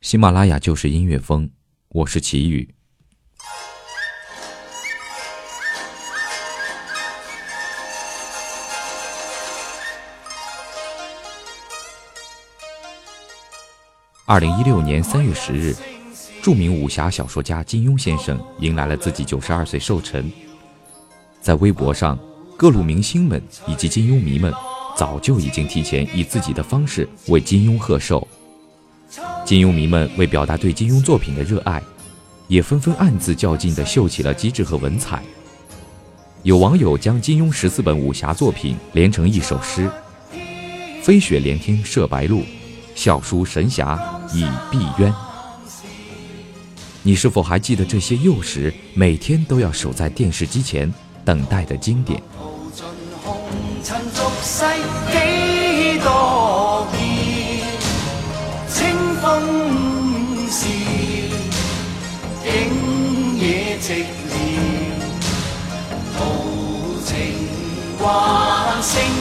喜马拉雅就是音乐风，我是齐宇。二零一六年三月十日，著名武侠小说家金庸先生迎来了自己九十二岁寿辰。在微博上，各路明星们以及金庸迷们早就已经提前以自己的方式为金庸贺寿。金庸迷们为表达对金庸作品的热爱，也纷纷暗自较劲的秀起了机智和文采。有网友将金庸十四本武侠作品连成一首诗：“飞雪连天射白鹿，笑书神侠倚碧鸳。”你是否还记得这些幼时每天都要守在电视机前等待的经典？的念，豪情还盛。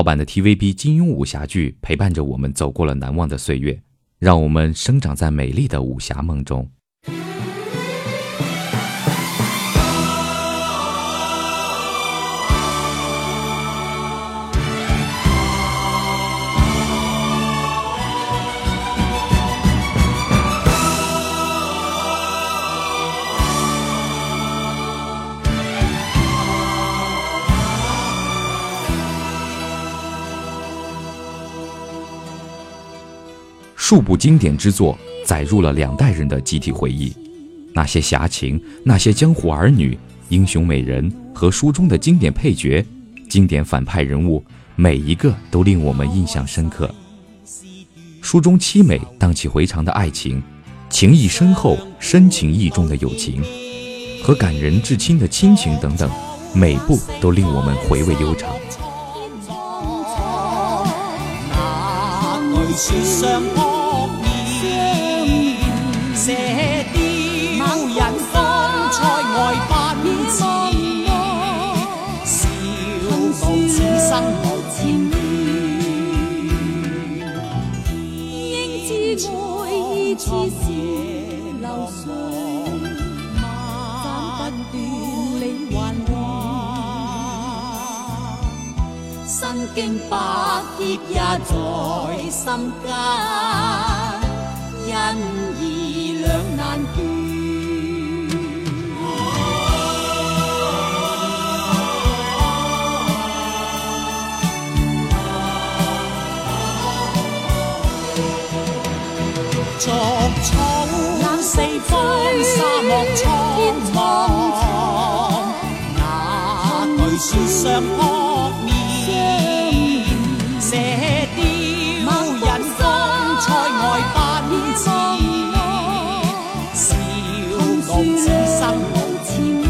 老版的 TVB 金庸武侠剧陪伴着我们走过了难忘的岁月，让我们生长在美丽的武侠梦中。数部经典之作载入了两代人的集体回忆，那些侠情、那些江湖儿女、英雄美人和书中的经典配角、经典反派人物，每一个都令我们印象深刻。书中凄美荡气回肠的爱情、情谊深厚深情意重的友情和感人至亲的亲情等等，每部都令我们回味悠长。爱意似是流水，斩不断，理还乱，身经百劫也在心间，恩义两难断。荒沙漠苍茫，哪惧雪霜扑面？射雕人风塞外，奔驰，笑傲此生。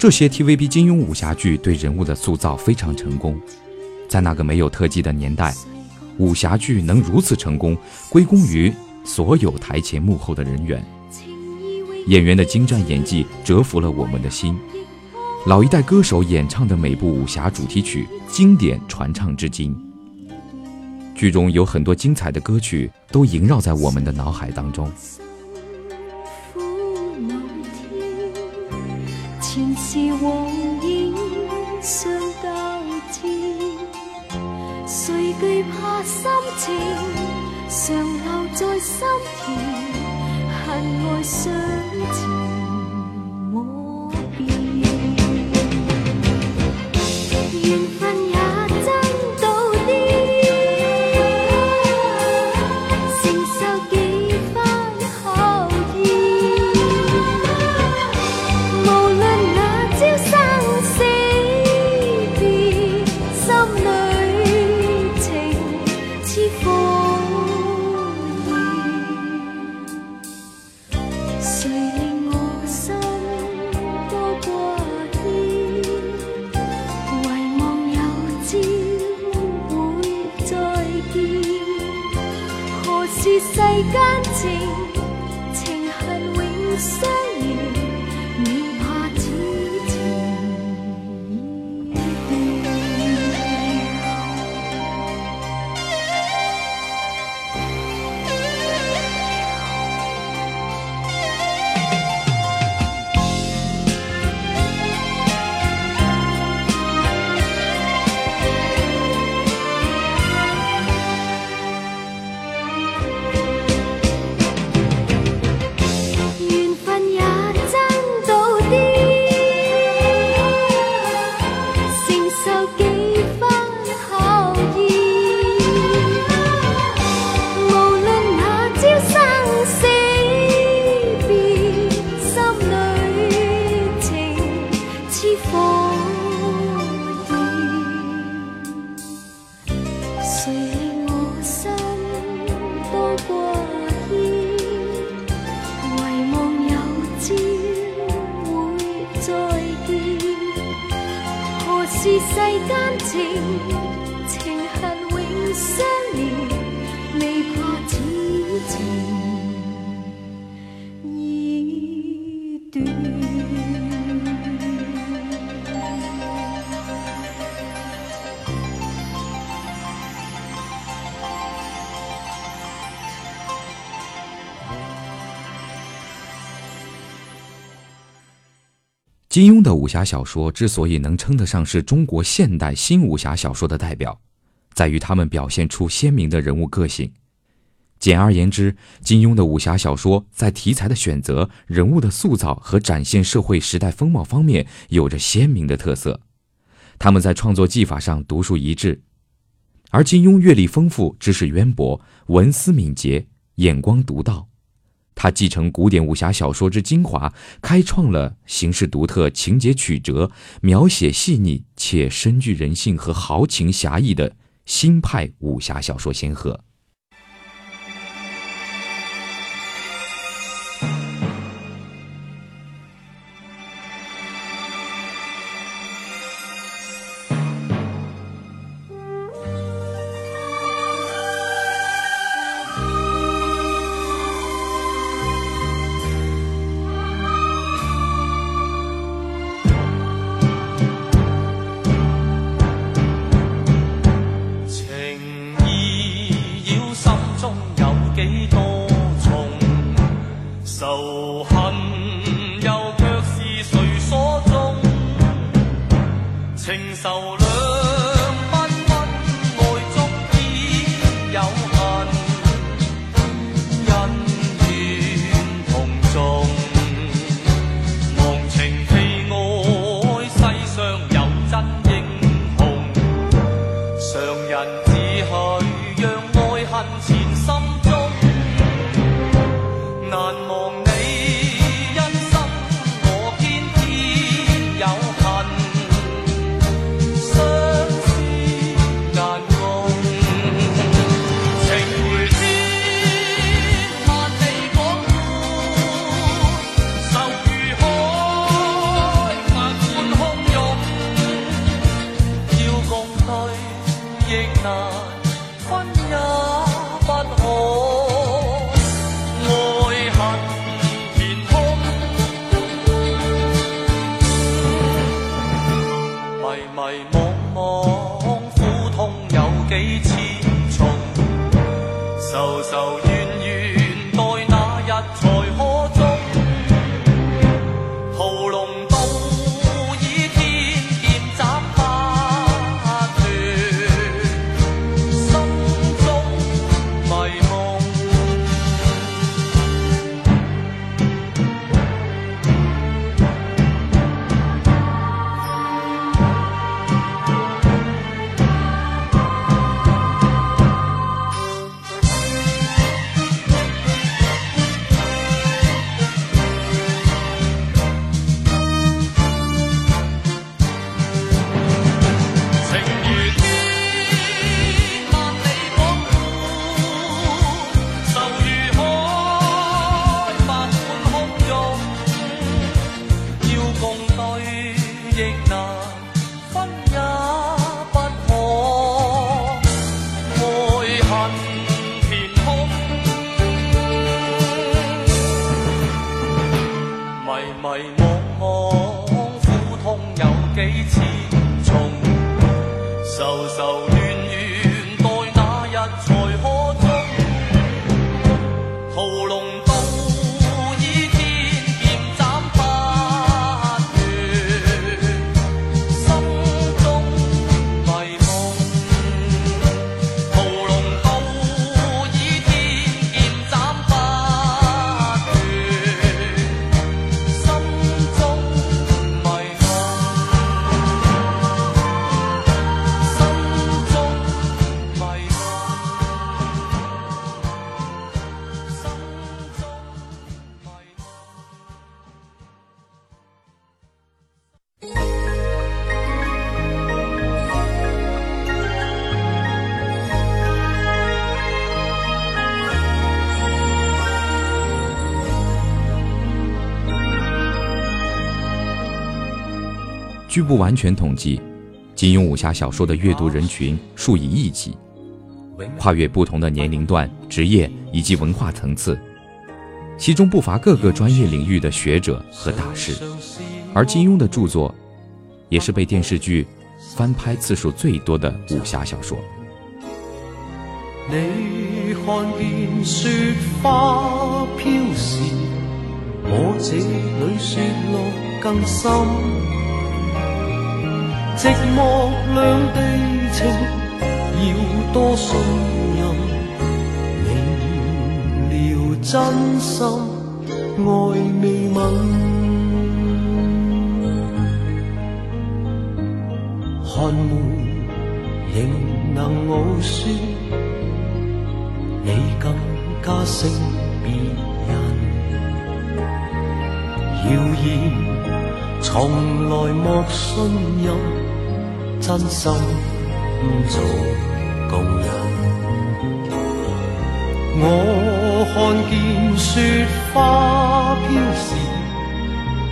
这些 TVB 金庸武侠剧对人物的塑造非常成功，在那个没有特技的年代，武侠剧能如此成功，归功于所有台前幕后的人员。演员的精湛演技折服了我们的心，老一代歌手演唱的每部武侠主题曲，经典传唱至今。剧中有很多精彩的歌曲，都萦绕在我们的脑海当中。前事往影相交织，谁惧怕深情常留在心田？恨爱相情我变，缘分。金庸的武侠小说之所以能称得上是中国现代新武侠小说的代表，在于他们表现出鲜明的人物个性。简而言之，金庸的武侠小说在题材的选择、人物的塑造和展现社会时代风貌方面有着鲜明的特色。他们在创作技法上独树一帜，而金庸阅历丰富、知识渊博、文思敏捷、眼光独到。他继承古典武侠小说之精华，开创了形式独特、情节曲折、描写细腻且深具人性和豪情侠义的新派武侠小说先河。据不完全统计，金庸武侠小说的阅读人群数以亿计，跨越不同的年龄段、职业以及文化层次，其中不乏各个专业领域的学者和大师。而金庸的著作，也是被电视剧翻拍次数最多的武侠小说。寂寞两地情，要多信任，明了真心爱未泯。寒梅仍能傲雪，你更加胜别人。谣言。从来莫信任真心做共人。我看见雪花飘时，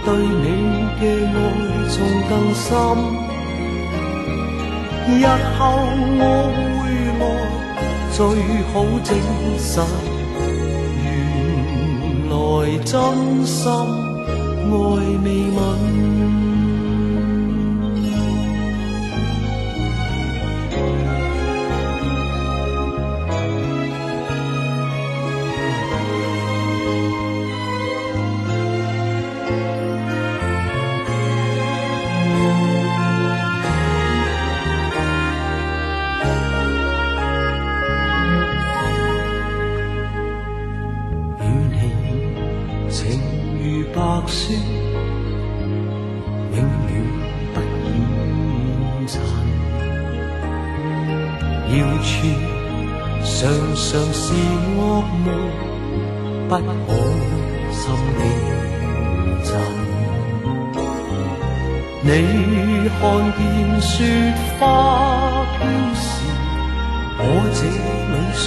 对你嘅爱仲更深。日后我回来最好证实，原来真心。爱未吻。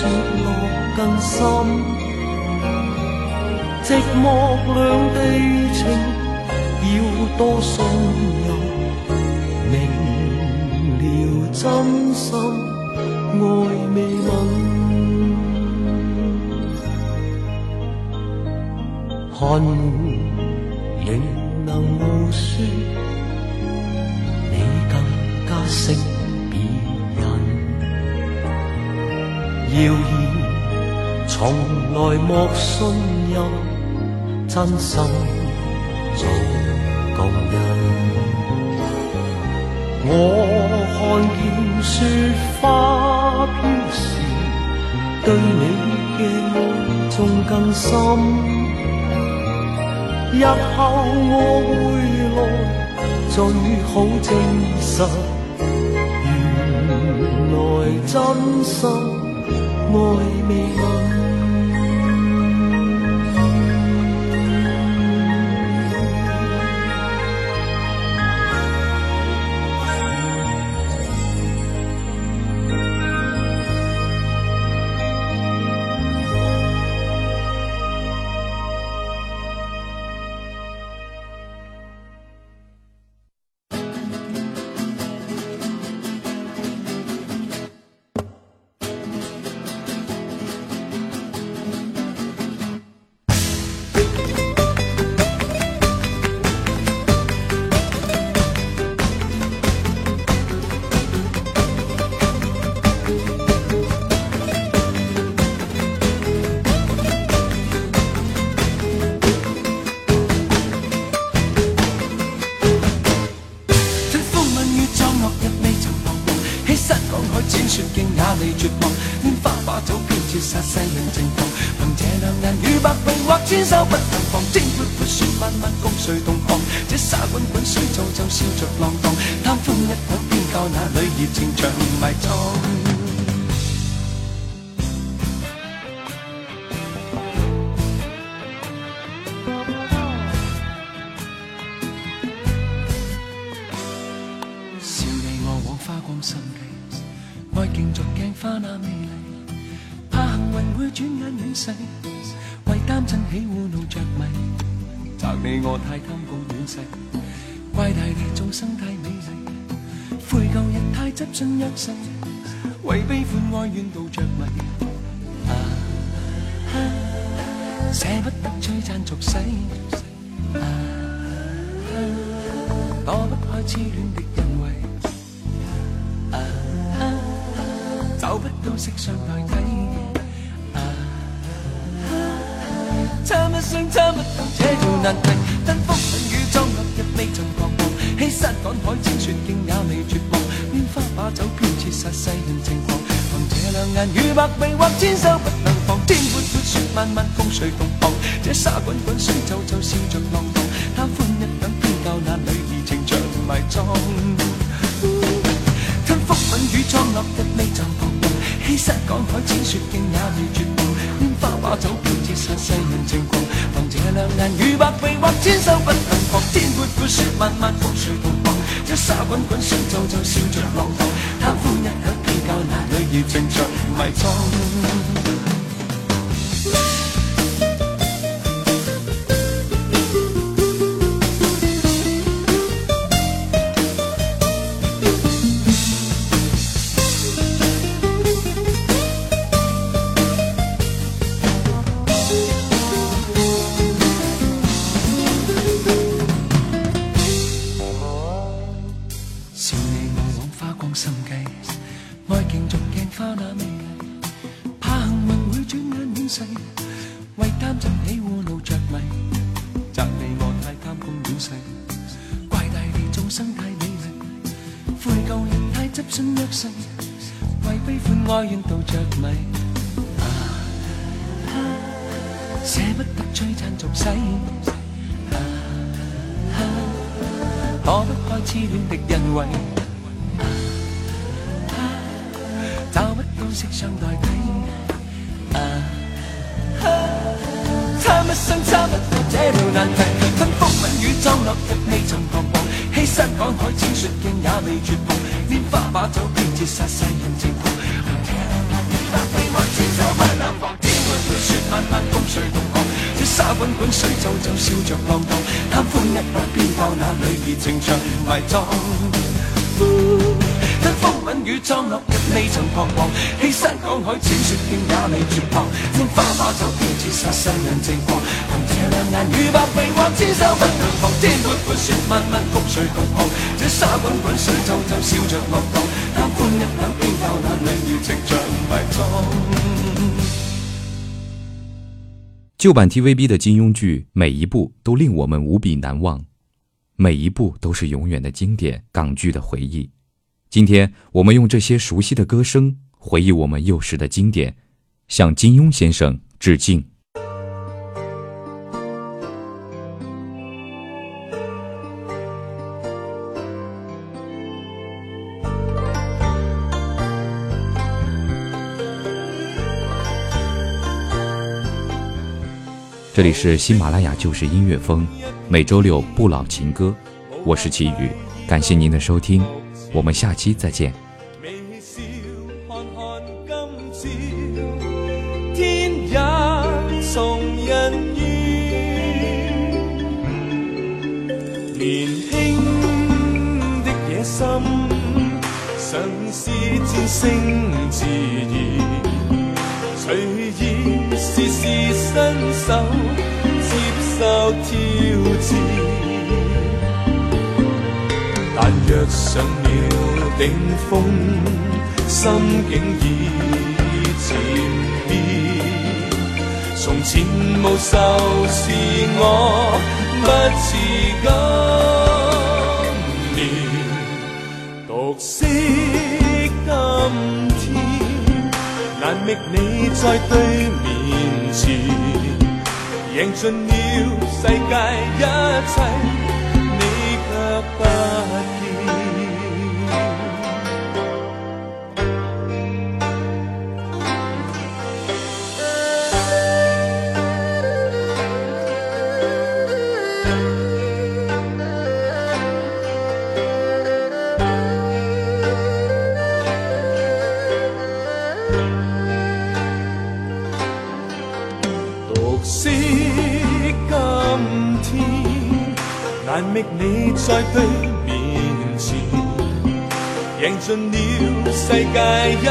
雪落更深，寂寞两地情，要多信任，明了真心爱未泯，看夜仍能傲说，你更加胜。从来莫信任真心最动人。我看见雪花飘时，对你嘅爱仲更深。日后我回来最好证实，原来真心爱未泯。天收不能防，天阔泼雪慢慢共谁同航。这沙滚滚水皱皱，笑着浪荡。贪欢一晚，偏教那女儿情长埋葬。怪大地，众生太美丽，悔旧日太执信一生，为悲欢哀怨度着迷。啊，舍不得璀璨俗世。啊，躲不开痴恋的恩惠。啊，找不到色相代替。啊，差不相差不到这条难题，吞风吻雨葬落日未尽。欺山赶海穿雪径也未绝望，拈花把酒偏折煞世人情狂。凭这两眼与百臂或千手不能防。天阔阔雪漫漫风随浪荡，这沙滚滚水皱皱笑着浪荡。贪欢一晌偏教那女儿情长埋葬。吞风吻雨妆楼一媚妆，欺山赶海穿雪径也未绝望，拈花把酒偏折煞世人情。两难，如白费，或牵手不能放，天阔阔，说漫漫，苦，谁同往？一沙滚滚，水皱皱，笑着浪荡，贪欢一刻偏较那女儿情长埋葬。转眼远逝，为贪执起胡闹着迷，责你我太贪功恋势，怪大地众生太美丽，悔旧人太执信约誓，为悲欢哀怨妒着迷。舍不得璀璨俗世，躲不开痴恋的恩惠，找不到色相代替。一生差不到這條難題。吞風吻雨，葬落日未塵彷徨，欺山赶海，千雪鏡也未絕望。拈花把酒，偏折煞世人情狂。不怕千手不能防，雪漫漫，共谁同航？这沙滚滚水皱皱，笑着浪荡。贪欢一晚，偏教那裏熱情长埋葬。旧版 TVB 的金庸剧，每一部都令我们无比难忘，每一部都是永远的经典港剧的回忆。今天我们用这些熟悉的歌声，回忆我们幼时的经典，向金庸先生致敬。这里是喜马拉雅，就是音乐风，每周六不老情歌，我是齐宇，感谢您的收听。我们下期再见。上了顶峰，心境已渐变。从前无愁是我不似今年，独惜今天，难觅你在对面前。赢尽了世界一切，你却不。难觅你在对面前，赢尽了世界一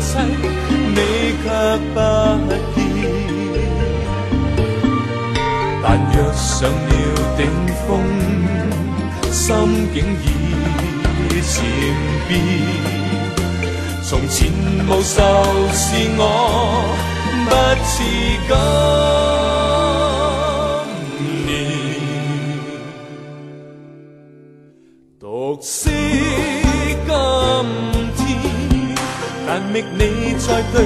切，你却不见。但若上了顶峰，心境已渐变。从前无愁是我，不自觉。觅你在对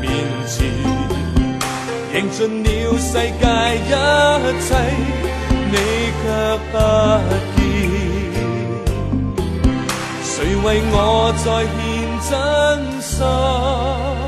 面前，赢尽了世界一切，你却不见。谁为我再献真心？